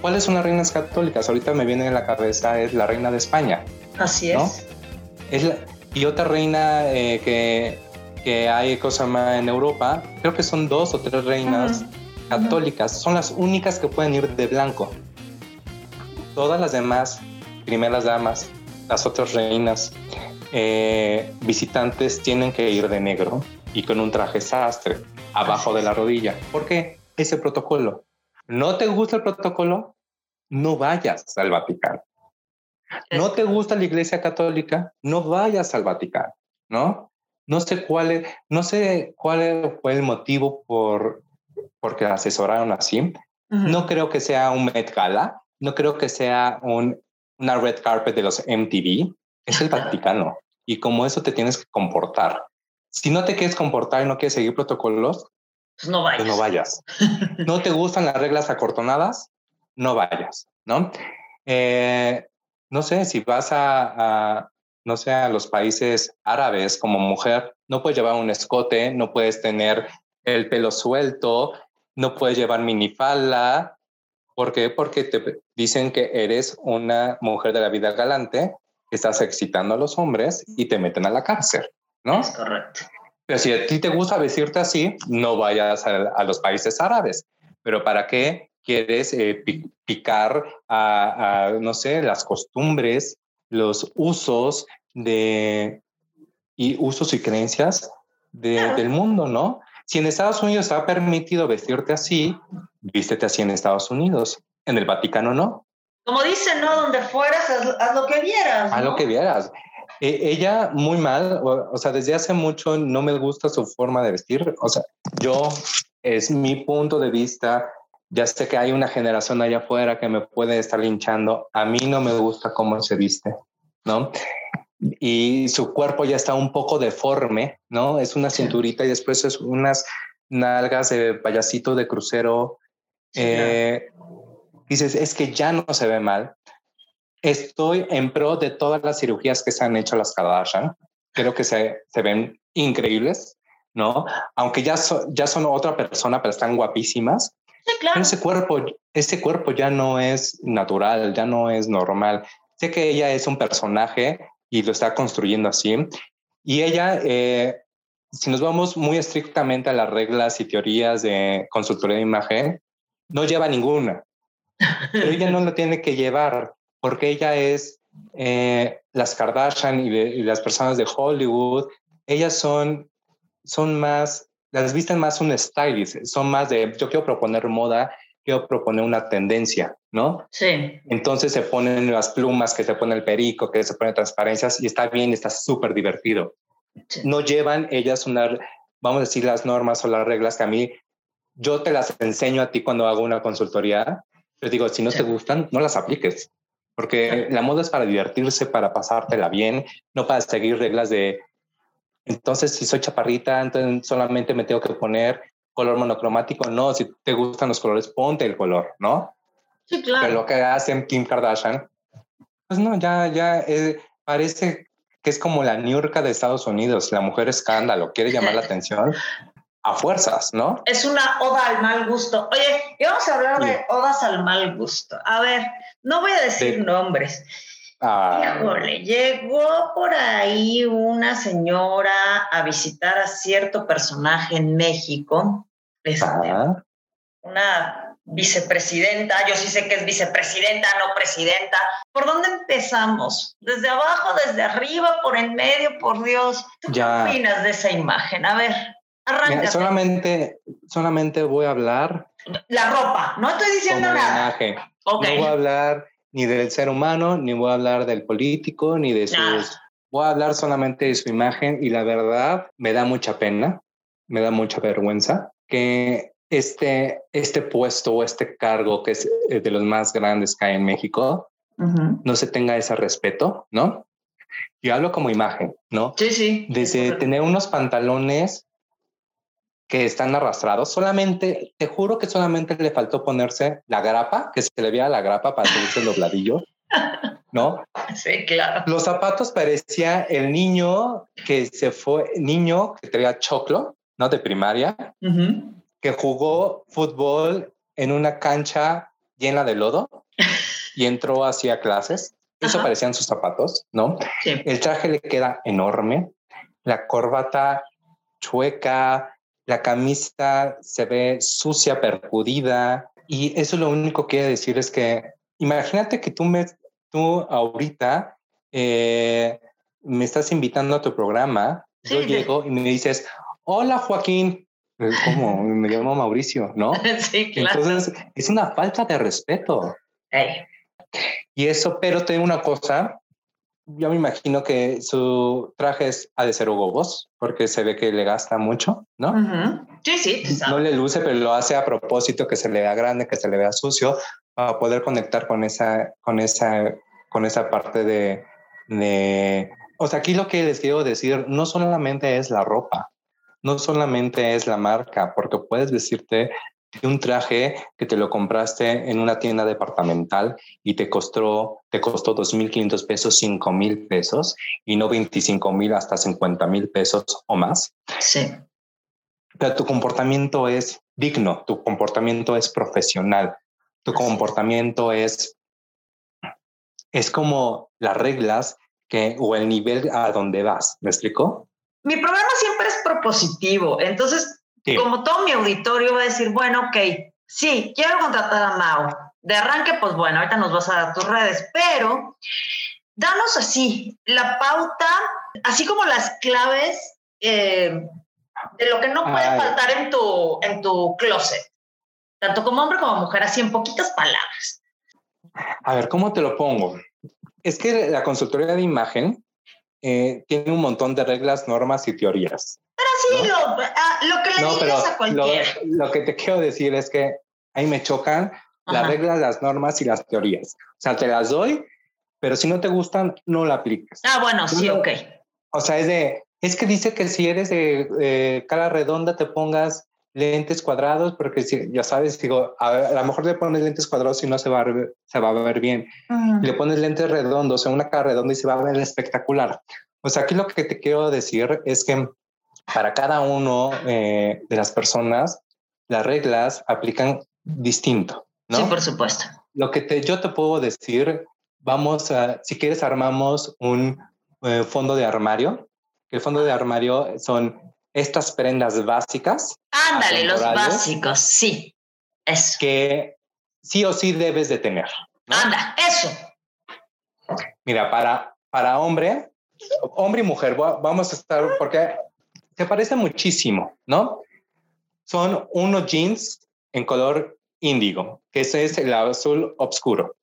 S3: ¿Cuáles son las reinas católicas? Ahorita me viene en la cabeza es la reina de España.
S2: Así es.
S3: es y otra reina eh, que, que, hay cosa más en Europa, creo que son dos o tres reinas católicas, son las únicas que pueden ir de blanco. Todas las demás primeras damas, las otras reinas, eh, visitantes tienen que ir de negro y con un traje sastre abajo de la rodilla. ¿Por qué? Ese protocolo. ¿No te gusta el protocolo? No vayas al Vaticano. ¿No te gusta la Iglesia Católica? No vayas al Vaticano, ¿no? No sé cuál es, no sé cuál fue el motivo por porque asesoraron así. No creo que sea un Met Gala, no creo que sea un, una red carpet de los MTV es el Vaticano. Y como eso te tienes que comportar. Si no te quieres comportar y no quieres seguir protocolos,
S2: pues no vayas.
S3: Pues no vayas. no te gustan las reglas acortonadas, no vayas, ¿no? Eh, no sé, si vas a, no sé, a los países árabes como mujer, no puedes llevar un escote, no puedes tener el pelo suelto, no puedes llevar minifalda. ¿Por qué? Porque te dicen que eres una mujer de la vida galante estás excitando a los hombres y te meten a la cárcel, ¿no?
S2: Es correcto.
S3: Pero si a ti te gusta vestirte así, no vayas a, los países árabes. Pero ¿para qué quieres eh, picar a, no sé, las costumbres, los usos de y usos y creencias del mundo, ¿no? Si en Estados Unidos está permitido vestirte así, vístete así en Estados Unidos. En el Vaticano no.
S2: Como dicen, ¿no? Donde fueras, haz, lo que vieras.
S3: Haz lo que vieras. E, ella muy mal, o, sea, desde hace mucho no me gusta su forma de vestir. O sea, yo es mi punto de vista. Ya sé que hay una generación allá afuera que me puede estar linchando. A mí no me gusta cómo se viste, ¿no? Y su cuerpo ya está un poco deforme, ¿no? Es una cinturita y después es unas nalgas de payasito de crucero. Eh, dices, es que ya no se ve mal. Estoy en pro de todas las cirugías que se han hecho las Kardashian. Creo que se, se ven increíbles, ¿no? Aunque ya, ya son otra persona, pero están guapísimas.
S2: claro.
S3: ese cuerpo, ese cuerpo ya no es natural, ya no es normal. Sé que ella es un personaje y lo está construyendo así. Y ella, eh, si nos vamos muy estrictamente a las reglas y teorías de consultoría de imagen, no lleva ninguna. Pero ella no lo tiene que llevar porque ella es eh, las Kardashian y, las personas de Hollywood, ellas son, son más, las visten más un stylist, son más de, yo quiero proponer moda, quiero proponer una tendencia, ¿no?
S2: Sí.
S3: Entonces se ponen las plumas, que se pone el perico, que se pone transparencias y está bien, está súper divertido. No llevan ellas una, vamos a decir, las normas o las reglas que a mí, yo te las enseño a ti cuando hago una consultoría, pero digo, si no te gustan, no las apliques porque la moda es para divertirse, para pasártela bien, no para seguir reglas de, entonces si soy chaparrita, entonces solamente me tengo que poner color monocromático. No, si te gustan los colores, ponte el color, ¿no?
S2: Sí, claro.
S3: Pero lo que hacen Kim Kardashian, pues no, ya, ya eh, parece que es como la niurka de Estados Unidos, la mujer escándalo, quiere llamar la atención a fuerzas, ¿no?
S2: Es una oda al mal gusto. Oye, y vamos a hablar de odas al mal gusto. A ver, no voy a decir nombres. Ah. Híjole, llegó por ahí una señora a visitar a cierto personaje en México, este, una vicepresidenta, yo sí sé que es vicepresidenta, no presidenta. ¿Por dónde empezamos? ¿Desde abajo, desde arriba, por en medio, por Dios? ¿Tú qué opinas de esa imagen? A ver
S3: solamente, solamente voy a hablar.
S2: La ropa, no estoy diciendo nada.
S3: No voy a hablar ni del ser humano, ni voy a hablar del político, ni de sus. Voy a hablar solamente de su imagen y la verdad me da mucha pena, me da mucha vergüenza que este, este puesto o este cargo que es eh, de los más grandes que hay en México no se tenga ese respeto, ¿no? Yo hablo como imagen, ¿no?
S2: Sí, sí.
S3: Desde tener unos pantalones que están arrastrados. Solamente, te juro que solamente le faltó ponerse la grapa, que se le veía la grapa para subirse el dobladillo. ¿No?
S2: Sí, claro.
S3: Los zapatos parecía el niño que se fue, niño que traía choclo, ¿no? De primaria, que jugó fútbol en una cancha llena de lodo y entró hacia clases. Eso parecían sus zapatos, ¿no? El traje le queda enorme, la corbata chueca, la camisa se ve sucia, percudida y eso lo único que quiere decir es que imagínate que tú me, tú ahorita eh, me estás invitando a tu programa, yo llego y me dices, hola Joaquín, como me llamo Mauricio, ¿no?
S2: Sí, claro.
S3: Entonces es una falta de respeto. Y eso, pero tengo una cosa, yo me imagino que su traje es, ha de ser Hugo Boss, porque se ve que le gasta mucho, ¿no?
S2: Sí, sí.
S3: No le luce, pero lo hace a propósito que se le vea grande, que se le vea sucio, para poder conectar con esa, con esa, con esa parte de, de... O sea, aquí lo que les quiero decir no solamente es la ropa, no solamente es la marca, porque puedes decirte un traje que te lo compraste en una tienda departamental y te costó, te costó 2.500 pesos, 5.000 pesos y no 25.000 hasta 50.000 pesos o más.
S2: Sí.
S3: Pero tu comportamiento es digno, tu comportamiento es profesional, tu comportamiento es, es como las reglas que, o el nivel a donde vas. ¿Me explico?
S2: Mi programa siempre es propositivo. Entonces, como todo mi auditorio va a decir, bueno, ok, sí, quiero contratar a Mao. De arranque, pues bueno, ahorita nos vas a dar tus redes, pero danos así la pauta, así como las claves eh, de lo que no puede faltar en tu, en tu closet, tanto como hombre como mujer, así en poquitas palabras.
S3: A ver, ¿cómo te lo pongo? Es que la consultoría de imagen eh, tiene un montón de reglas, normas y teorías.
S2: Pero sí, ah, lo, que le digas a cualquiera.
S3: Lo, que te quiero decir es que ahí me chocan las reglas, las normas y las teorías. O sea, te las doy, pero si no te gustan, no la apliques.
S2: Ah, bueno, sí, ok.
S3: O sea, es de, es que dice que si eres de cara redonda te pongas lentes cuadrados, porque si, ya sabes, digo, a, lo mejor le pones lentes cuadrados y no se va a ver, se va a ver bien. Le pones lentes redondos en una cara redonda y se va a ver espectacular. O sea, aquí lo que te quiero decir es que para cada uno eh, de las personas, las reglas aplican distinto, ¿no?
S2: Sí, por supuesto.
S3: Lo que te, yo te puedo decir, vamos a, si quieres, armamos un eh, fondo de armario. El fondo de armario son estas prendas básicas.
S2: Ándale, los básicos, sí. Eso.
S3: Que sí o sí debes de tener.
S2: Anda, eso.
S3: Mira, para, para hombre, hombre y mujer, vamos a estar, porque se parece muchísimo, ¿no? Son unos jeans en color índigo, que ese es el azul oscuro.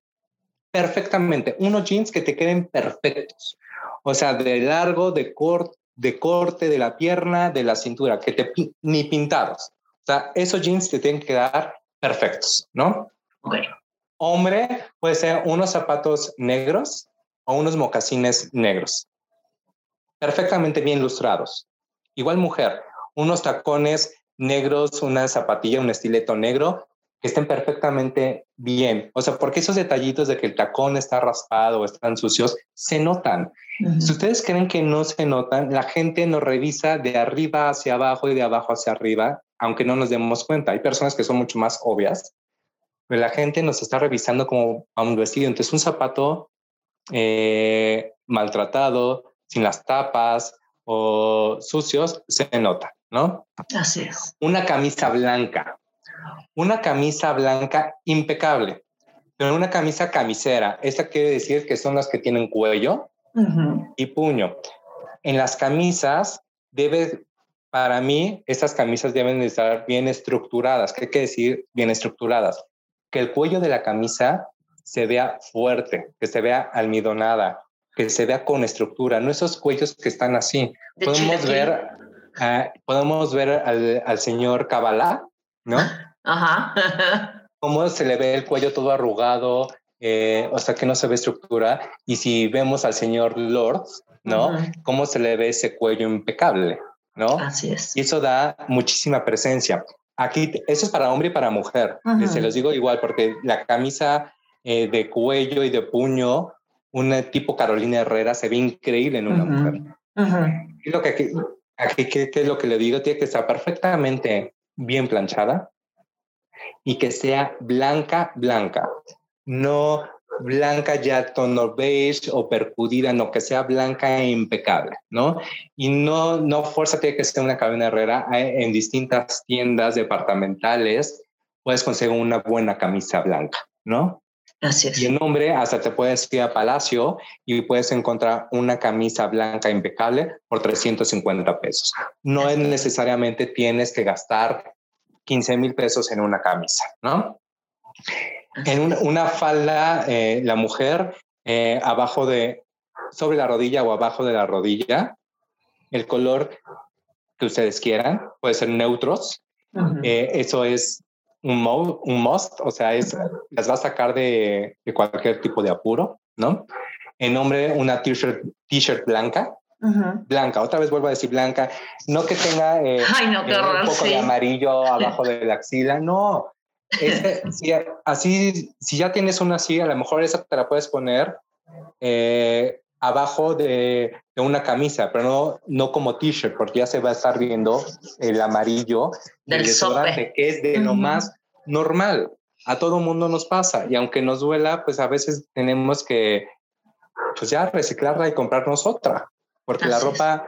S3: Perfectamente, unos jeans que te queden perfectos. O sea, de largo, de corto, de corte de la pierna, de la cintura, que te ni pintados. O sea, esos jeans te tienen que quedar perfectos, ¿no? Hombre, puede ser unos zapatos negros o unos mocasines negros. Perfectamente bien ilustrados. Igual mujer, unos tacones negros, una zapatilla, un estileto negro que estén perfectamente bien. O sea, porque esos detallitos de que el tacón está raspado o están sucios se notan. Si ustedes creen que no se notan, la gente nos revisa de arriba hacia abajo y de abajo hacia arriba, aunque no nos demos cuenta. Hay personas que son mucho más obvias, pero la gente nos está revisando como a un vestido. Entonces, un zapato eh, maltratado, sin las tapas o sucios, se nota, ¿no?
S2: Así es.
S3: Una camisa blanca. Una camisa blanca impecable, pero una camisa camisera. Esta quiere decir que son las que tienen cuello, y puño. En las camisas debe, para mí, estas camisas deben de estar bien estructuradas. ¿Qué quiere decir bien estructuradas? Que el cuello de la camisa se vea fuerte, que se vea almidonada, que se vea con estructura, no esos cuellos que están así. podemos ver, podemos ver al, al señor Kabbalah, ¿no? Ajá. Cómo se le ve el cuello todo arrugado, eh, o sea que no se ve estructura. Y si vemos al señor Lord, ¿no? Cómo se le ve ese cuello impecable, ¿no?
S2: Así es.
S3: Y eso da muchísima presencia. Aquí, eso es para hombre y para mujer. Se los digo igual, porque la camisa eh, de cuello y de puño, un tipo Carolina Herrera, se ve increíble en una mujer. Y lo que aquí, aquí que, es lo que le digo, tiene que estar perfectamente bien planchada y que sea blanca, blanca no blanca ya tono beige o percudida, no, que sea blanca e impecable, ¿no? Y no, no fuerza tiene que ser una cabina herrera. En distintas tiendas departamentales puedes conseguir una buena camisa blanca, ¿no?
S2: Así es.
S3: Y en hombre, hasta te puedes ir a Palacio y puedes encontrar una camisa blanca impecable por 350 pesos. No es necesariamente tienes que gastar 15 mil pesos en una camisa, ¿no? En una, falda, eh, la mujer, eh, abajo de, sobre la rodilla o abajo de la rodilla, el color que ustedes quieran, puede ser neutros. Eh, eso es un, un must, o sea, es, las va a sacar de, cualquier tipo de apuro, ¿no? En hombre, una t-shirt blanca, blanca. Otra vez vuelvo a decir blanca. No que tenga un poco de amarillo abajo de la axila. No, si, así, si ya tienes una así, a lo mejor esa te la puedes poner eh, abajo de, una camisa, pero no, no como t-shirt, porque ya se va a estar viendo el amarillo
S2: del desodorante,
S3: que es de lo más normal. A todo mundo nos pasa y aunque nos duela, pues a veces tenemos que pues ya reciclarla y comprarnos otra, porque la ropa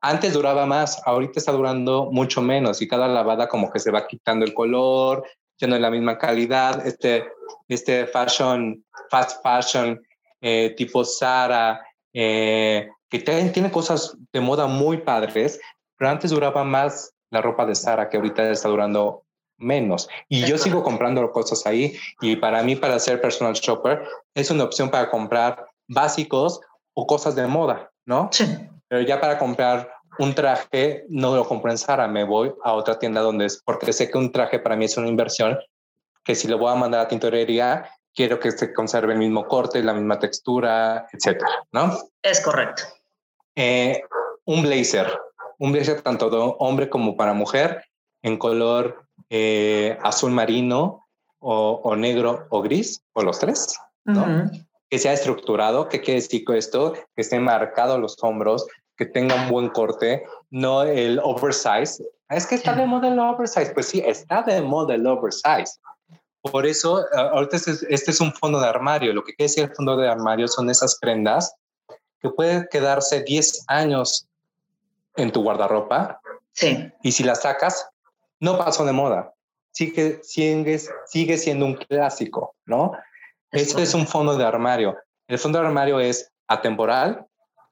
S3: Antes duraba más, ahorita está durando mucho menos y cada lavada como que se va quitando el color, ya no es la misma calidad. Este, este fashion, fast fashion eh, tipo Sara, eh, que tiene cosas de moda muy padres, pero antes duraba más la ropa de Sara que ahorita está durando menos. Y yo sigo comprando cosas ahí y para mí, para ser personal shopper, es una opción para comprar básicos o cosas de moda, ¿no? Sí. Pero ya para comprar un traje, no lo compro en Sara, me voy a otra tienda donde es, porque sé que un traje para mí es una inversión, que si lo voy a mandar a tintorería, quiero que se conserve el mismo corte, la misma textura, etcétera, ¿no?
S2: Es correcto.
S3: Eh, un blazer, un blazer tanto de hombre como para mujer, en color eh, azul marino o, negro o gris, o los tres, ¿no? Que sea estructurado, que quiere decir esto, que esté marcado los hombros, que tenga un buen corte, no el oversize. Es que está de moda el oversize. Pues sí, está de moda el oversize. Por eso, ahorita este, este es, un fondo de armario. Lo que quiere decir el fondo de armario son esas prendas que pueden quedarse 10 años en tu guardarropa.
S2: Sí.
S3: Y si las sacas, no pasó de moda. Sigue, sigue, sigue siendo un clásico, ¿no? Este es un fondo de armario. El fondo de armario es atemporal,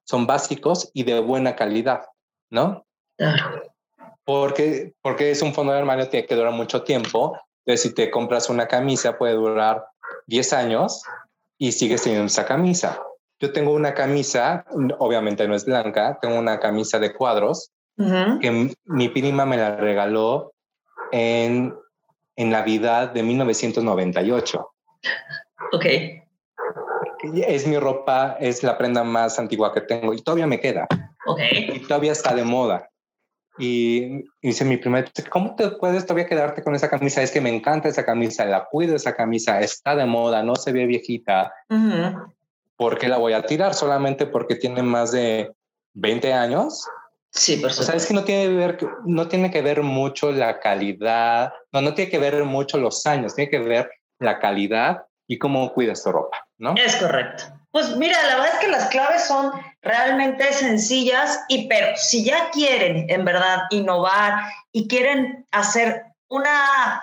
S3: son básicos y de buena calidad, ¿no? Claro. Porque, porque es un fondo de armario, tiene que durar mucho tiempo. Entonces, si te compras una camisa, puede durar 10 años y sigues teniendo esa camisa. Yo tengo una camisa, obviamente no es blanca, tengo una camisa de cuadros que mi prima me la regaló en, en Navidad de 1998.
S2: Ok.
S3: Es mi ropa, es la prenda más antigua que tengo y todavía me queda.
S2: Ok.
S3: Y todavía está de moda. Y, dice mi prima, ¿cómo te puedes todavía quedarte con esa camisa? Es que me encanta esa camisa, la cuido esa camisa, está de moda, no se ve viejita. ¿Por qué la voy a tirar? Solamente porque tiene más de 20 años.
S2: Sí, por supuesto.
S3: O sea, es que no tiene, que ver, no tiene que ver mucho la calidad, no, no tiene que ver mucho los años, tiene que ver la calidad y cómo cuidas tu ropa, ¿no?
S2: Es correcto. Pues mira, la verdad es que las claves son realmente sencillas y pero si ya quieren en verdad innovar y quieren hacer una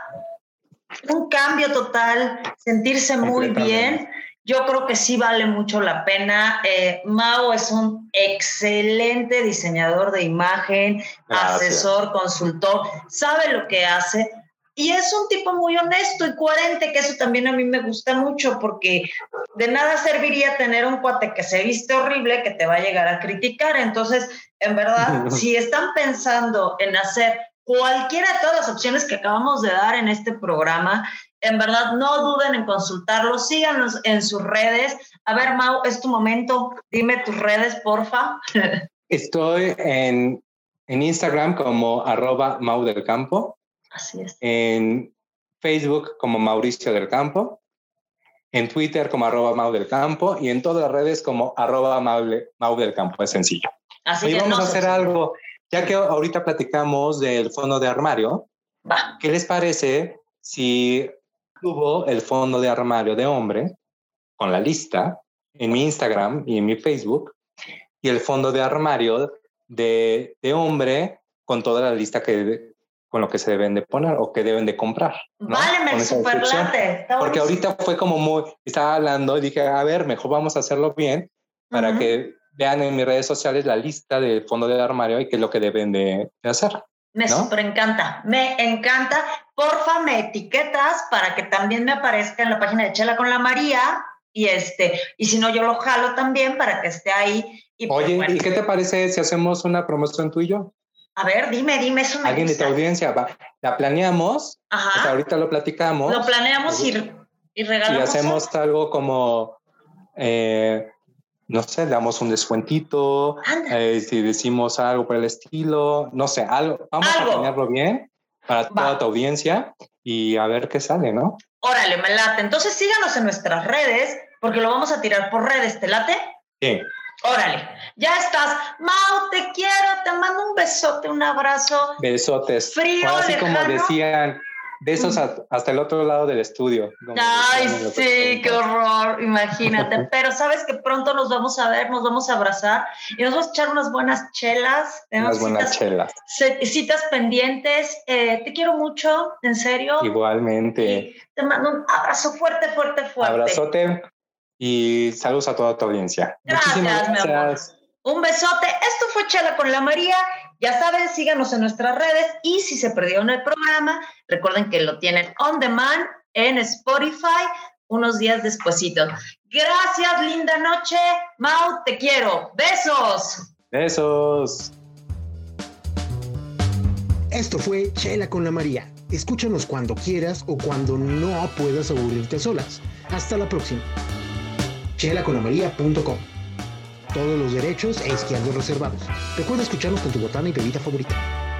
S2: un cambio total, sentirse muy bien, yo creo que sí vale mucho la pena. Eh, Mao es un excelente diseñador de imagen, asesor, consultor, sabe lo que hace y es un tipo muy honesto y coherente, que eso también a mí me gusta mucho, porque de nada serviría tener un cuate que se viste horrible que te va a llegar a criticar. Entonces, en verdad, si están pensando en hacer cualquiera de todas las opciones que acabamos de dar en este programa, en verdad, no duden en consultarlos, síganos en sus redes. A ver, Mau, es tu momento. Dime tus redes, porfa.
S3: Estoy en, en Instagram como arroba Mau del Campo.
S2: Así es.
S3: En Facebook como Mauricio del Campo. En Twitter como arroba Mau del Campo. Y en todas las redes como arroba Mau, del Campo. Es sencillo.
S2: Así y
S3: vamos a hacer algo. Ya que ahorita platicamos del fondo de armario, ¿qué les parece si tuvo el fondo de armario de hombre con la lista en mi Instagram y en mi Facebook y el fondo de armario de, de hombre con toda la lista que con lo que se deben de poner o que deben de comprar.
S2: Vale, me superlate.
S3: Porque ahorita fue como muy, estaba hablando y dije, a ver, mejor vamos a hacerlo bien para que vean en mis redes sociales la lista del fondo de armario y qué es lo que deben de, de hacer.
S2: Me super encanta, me encanta. Porfa, me etiquetas para que también me aparezca en la página de Chela con la María y este, y si no yo lo jalo también para que esté ahí.
S3: Y pues, Oye, ¿y qué te parece si hacemos una promoción tú y yo?
S2: A ver, dime, dime eso.
S3: Alguien de tu audiencia, va, la planeamos, Ajá. ahorita lo platicamos.
S2: Lo planeamos y, y regalamos.
S3: Y hacemos algo como eh, no sé, damos un descuentito, eh, si decimos algo por el estilo, no sé, algo, vamos a planearlo bien para toda tu audiencia y a ver qué sale, ¿no?
S2: Órale, me late. Entonces síganos en nuestras redes, porque lo vamos a tirar por redes, ¿te late?
S3: Sí.
S2: Órale, ya estás. Mau, te quiero, te mando un besote, un abrazo.
S3: Besotes.
S2: Frío,
S3: Así como decían, Besos hasta el otro lado del estudio.
S2: Ay, sí, qué horror, imagínate. Pero sabes que pronto nos vamos a ver, nos vamos a abrazar y nos vamos a echar unas buenas chelas.
S3: Unas buenas chelas.
S2: Citas pendientes. Eh, te quiero mucho, en serio.
S3: Igualmente.
S2: te mando un abrazo fuerte, fuerte, fuerte.
S3: Abrazote y saludos a toda tu audiencia.
S2: Gracias, Muchísimas gracias. Un besote. Esto fue Chela con la María. Ya saben, síganos en nuestras redes y si se perdieron el programa, recuerden que lo tienen on demand en Spotify unos días despuesito. Gracias, linda noche. Mau, te quiero. Besos.
S3: Besos.
S1: Esto fue Chela con la María. Escúchanos cuando quieras o cuando no puedas aburrirte solas. Hasta la próxima. chelaconlamaría.com todos los derechos e izquierdos reservados. Recuerda escucharnos con tu botana y bebida favorita.